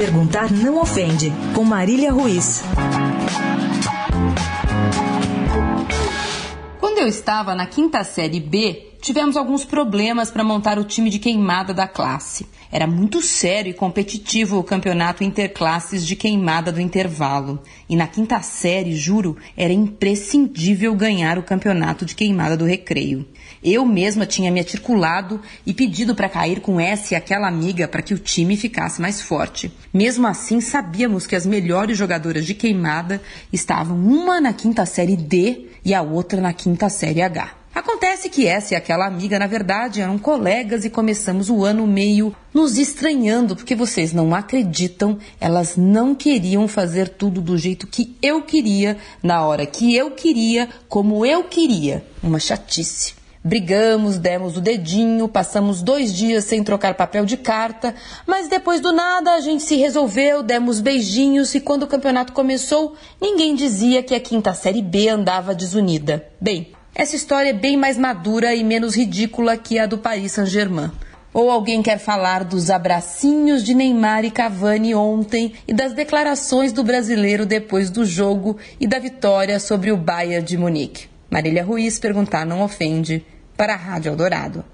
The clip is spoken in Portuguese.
Perguntar não ofende, com Marília Ruiz. Quando eu estava na quinta série B, tivemos alguns problemas para montar o time de queimada da classe. Era muito sério e competitivo o campeonato interclasses de queimada do intervalo. E na quinta série, juro, era imprescindível ganhar o campeonato de queimada do recreio. Eu mesma tinha me atirculado e pedido para cair com essa e aquela amiga para que o time ficasse mais forte. Mesmo assim, sabíamos que as melhores jogadoras de queimada estavam uma na quinta série D e a outra na quinta série H. Acontece que essa e aquela amiga, na verdade, eram colegas e começamos o ano meio nos estranhando, porque vocês não acreditam, elas não queriam fazer tudo do jeito que eu queria, na hora que eu queria, como eu queria. Uma chatice. Brigamos, demos o dedinho, passamos dois dias sem trocar papel de carta, mas depois do nada a gente se resolveu, demos beijinhos e quando o campeonato começou, ninguém dizia que a quinta série B andava desunida. Bem, essa história é bem mais madura e menos ridícula que a do Paris Saint-Germain. Ou alguém quer falar dos abracinhos de Neymar e Cavani ontem e das declarações do brasileiro depois do jogo e da vitória sobre o Bayern de Munique? Marília Ruiz perguntar não ofende para a Rádio Eldorado.